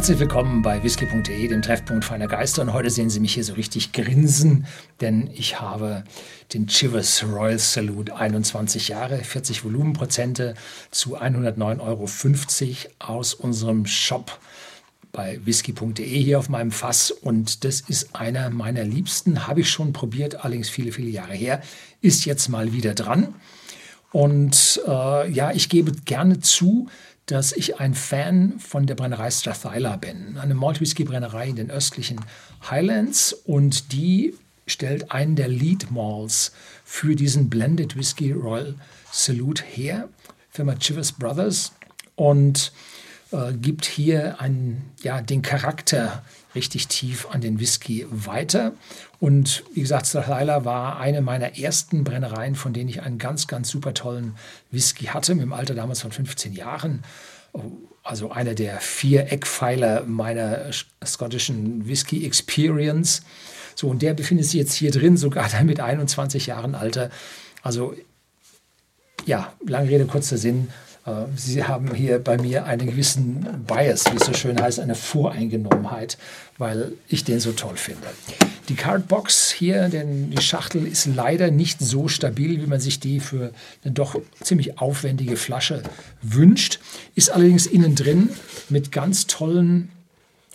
Herzlich willkommen bei whisky.de, dem Treffpunkt feiner Geister. Und heute sehen Sie mich hier so richtig grinsen, denn ich habe den Chivas Royal Salute 21 Jahre, 40 Volumenprozente zu 109,50 Euro aus unserem Shop bei whisky.de hier auf meinem Fass. Und das ist einer meiner liebsten, habe ich schon probiert, allerdings viele, viele Jahre her, ist jetzt mal wieder dran. Und äh, ja, ich gebe gerne zu, dass ich ein Fan von der Brennerei Strathyla bin, eine Malt Whisky Brennerei in den östlichen Highlands. Und die stellt einen der Lead Malls für diesen Blended Whisky Royal Salute her, Firma Chivas Brothers. Und äh, gibt hier einen, ja, den Charakter richtig tief an den Whisky weiter. Und wie gesagt, Strathyla war eine meiner ersten Brennereien, von denen ich einen ganz, ganz super tollen Whisky hatte, im Alter damals von 15 Jahren. Also einer der vier Eckpfeiler meiner schottischen Whisky Experience. So, und der befindet sich jetzt hier drin, sogar dann mit 21 Jahren Alter. Also, ja, lange Rede, kurzer Sinn. Äh, Sie haben hier bei mir einen gewissen Bias, wie es so schön heißt, eine Voreingenommenheit, weil ich den so toll finde. Die Cardbox hier, denn die Schachtel ist leider nicht so stabil, wie man sich die für eine doch ziemlich aufwendige Flasche wünscht, ist allerdings innen drin mit ganz tollen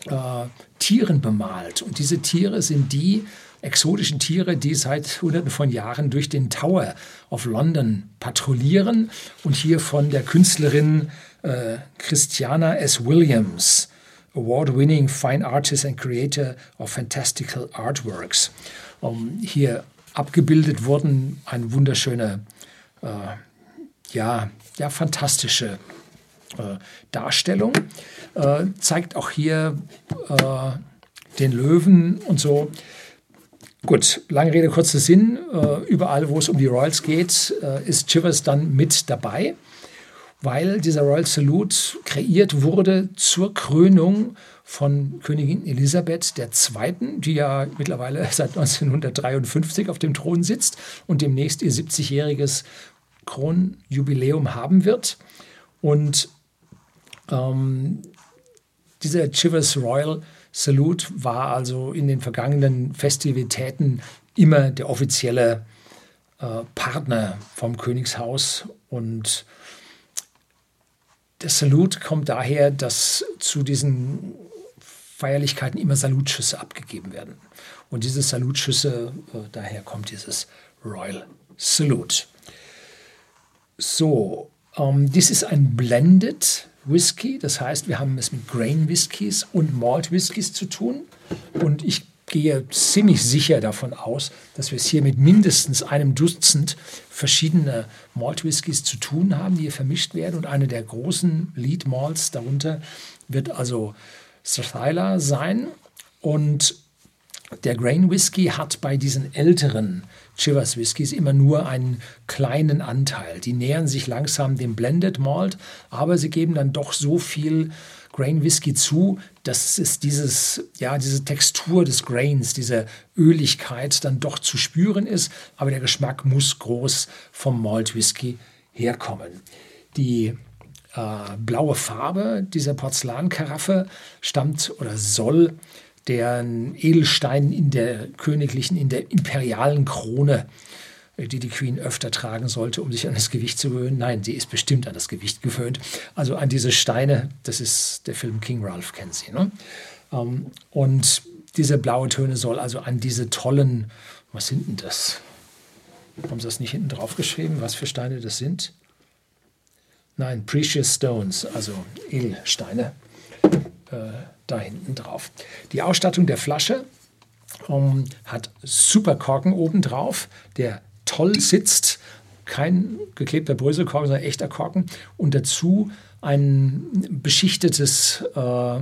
äh, Tieren bemalt. Und diese Tiere sind die, exotischen Tiere, die seit Hunderten von Jahren durch den Tower of London patrouillieren und hier von der Künstlerin äh, Christiana S. Williams, Award-winning Fine Artist and Creator of Fantastical Artworks, um, hier abgebildet wurden. Eine wunderschöne, äh, ja, ja, fantastische äh, Darstellung. Äh, zeigt auch hier äh, den Löwen und so. Gut, lange Rede, kurzer Sinn. Äh, überall, wo es um die Royals geht, äh, ist Chivers dann mit dabei, weil dieser Royal Salute kreiert wurde zur Krönung von Königin Elisabeth II., die ja mittlerweile seit 1953 auf dem Thron sitzt und demnächst ihr 70-jähriges Kronjubiläum haben wird. Und ähm, dieser Chivers Royal Salute war also in den vergangenen Festivitäten immer der offizielle äh, Partner vom Königshaus und der Salut kommt daher, dass zu diesen Feierlichkeiten immer Salutschüsse abgegeben werden. Und diese Salutschüsse, äh, daher kommt dieses Royal Salute. So, ähm, dies ist ein Blended Whisky. Das heißt, wir haben es mit Grain Whiskys und Malt Whiskys zu tun. Und ich gehe ziemlich sicher davon aus, dass wir es hier mit mindestens einem Dutzend verschiedene Malt Whiskys zu tun haben, die hier vermischt werden. Und eine der großen Lead Malts darunter wird also Strathyla sein. Und der Grain Whisky hat bei diesen älteren Chivas Whiskys immer nur einen kleinen Anteil. Die nähern sich langsam dem Blended Malt, aber sie geben dann doch so viel Grain Whisky zu, dass es dieses, ja, diese Textur des Grains, diese Öligkeit dann doch zu spüren ist, aber der Geschmack muss groß vom Malt Whisky herkommen. Die äh, blaue Farbe dieser Porzellankaraffe stammt oder soll deren Edelstein in der königlichen, in der imperialen Krone, äh, die die Queen öfter tragen sollte, um sich an das Gewicht zu gewöhnen. Nein, sie ist bestimmt an das Gewicht gewöhnt. Also an diese Steine, das ist der Film King Ralph, kennen Sie. Ne? Ähm, und diese blaue Töne soll also an diese tollen, was sind denn das? Haben Sie das nicht hinten drauf geschrieben, was für Steine das sind? Nein, Precious Stones, also Edelsteine. Äh, da hinten drauf. Die Ausstattung der Flasche ähm, hat super Korken oben drauf, der toll sitzt. Kein geklebter Bröselkorken, sondern echter Korken. Und dazu ein beschichtetes, äh,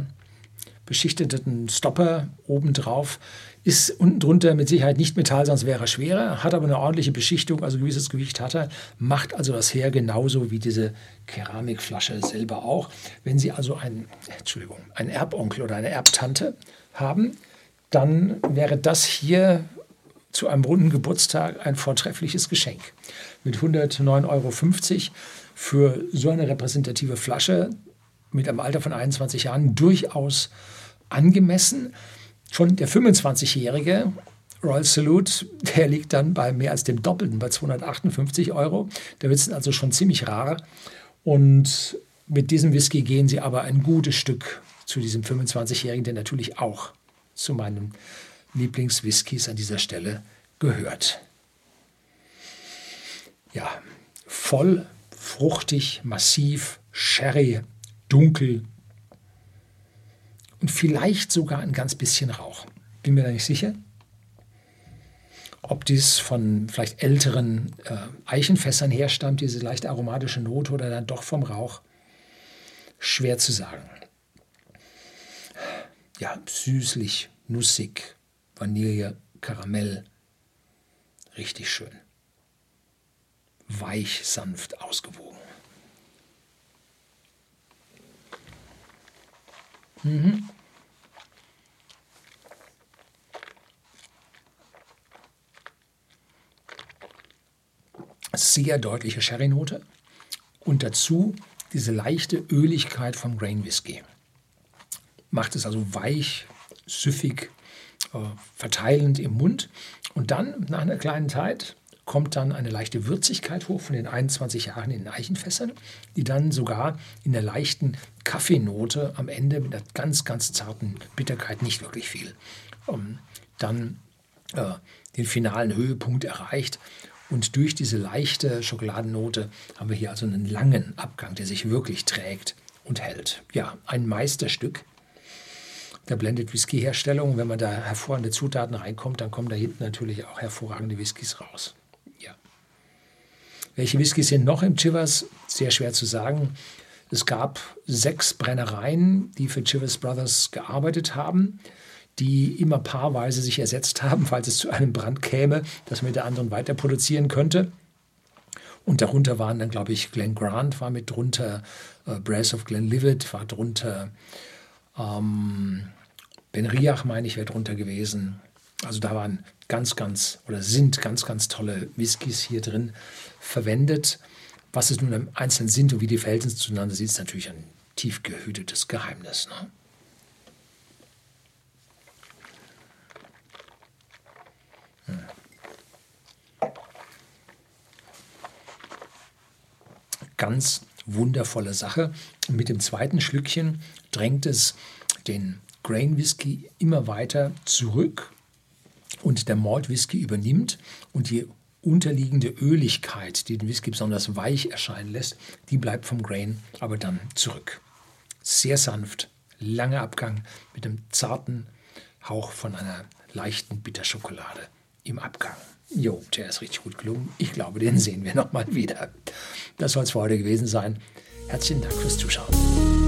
beschichteten Stopper obendrauf. Ist unten drunter mit Sicherheit nicht Metall, sonst wäre er schwerer, hat aber eine ordentliche Beschichtung, also gewisses Gewicht hat er, macht also das her genauso wie diese Keramikflasche selber auch. Wenn Sie also einen, Entschuldigung, einen Erbonkel oder eine Erbtante haben, dann wäre das hier zu einem runden Geburtstag ein vortreffliches Geschenk. Mit 109,50 Euro für so eine repräsentative Flasche mit einem Alter von 21 Jahren durchaus angemessen. Schon der 25-Jährige Royal Salute, der liegt dann bei mehr als dem Doppelten, bei 258 Euro. Der wird also schon ziemlich rar. Und mit diesem Whisky gehen sie aber ein gutes Stück zu diesem 25-Jährigen, der natürlich auch zu meinen Lieblingswhiskys an dieser Stelle gehört. Ja, voll, fruchtig, massiv, Sherry, dunkel und vielleicht sogar ein ganz bisschen Rauch. Bin mir da nicht sicher. Ob dies von vielleicht älteren äh, Eichenfässern herstammt, diese leicht aromatische Note, oder dann doch vom Rauch, schwer zu sagen. Ja, süßlich, nussig, Vanille, Karamell. Richtig schön. Weich, sanft, ausgewogen. Mhm. Sehr deutliche Sherry-Note und dazu diese leichte Öligkeit vom Grain Whisky. Macht es also weich, süffig, äh, verteilend im Mund. Und dann, nach einer kleinen Zeit, kommt dann eine leichte Würzigkeit hoch von den 21 Jahren in den Eichenfässern, die dann sogar in der leichten Kaffeenote am Ende mit einer ganz, ganz zarten Bitterkeit, nicht wirklich viel, ähm, dann äh, den finalen Höhepunkt erreicht. Und durch diese leichte Schokoladennote haben wir hier also einen langen Abgang, der sich wirklich trägt und hält. Ja, ein Meisterstück der Blended Whisky Herstellung. Wenn man da hervorragende Zutaten reinkommt, dann kommen da hinten natürlich auch hervorragende Whiskys raus. Welche Whiskys sind noch im Chivas? Sehr schwer zu sagen. Es gab sechs Brennereien, die für Chivas Brothers gearbeitet haben, die immer paarweise sich ersetzt haben, falls es zu einem Brand käme, dass man mit der anderen weiter produzieren könnte. Und darunter waren dann, glaube ich, Glenn Grant war mit drunter, äh, Brass of Glenlivet war drunter, ähm, ben Riach, meine ich, wäre drunter gewesen. Also da waren ganz, ganz oder sind ganz, ganz tolle Whiskys hier drin verwendet. Was es nun im Einzelnen sind und wie die Verhältnisse zueinander sind, ist natürlich ein tief gehütetes Geheimnis. Ne? Hm. Ganz wundervolle Sache. Mit dem zweiten Schlückchen drängt es den Grain Whisky immer weiter zurück und der Malt Whisky übernimmt und die unterliegende Öligkeit, die den Whisky besonders weich erscheinen lässt, die bleibt vom Grain aber dann zurück. Sehr sanft, langer Abgang mit einem zarten Hauch von einer leichten Bitterschokolade im Abgang. Jo, der ist richtig gut gelungen. Ich glaube, den sehen wir nochmal wieder. Das soll es für heute gewesen sein. Herzlichen Dank fürs Zuschauen.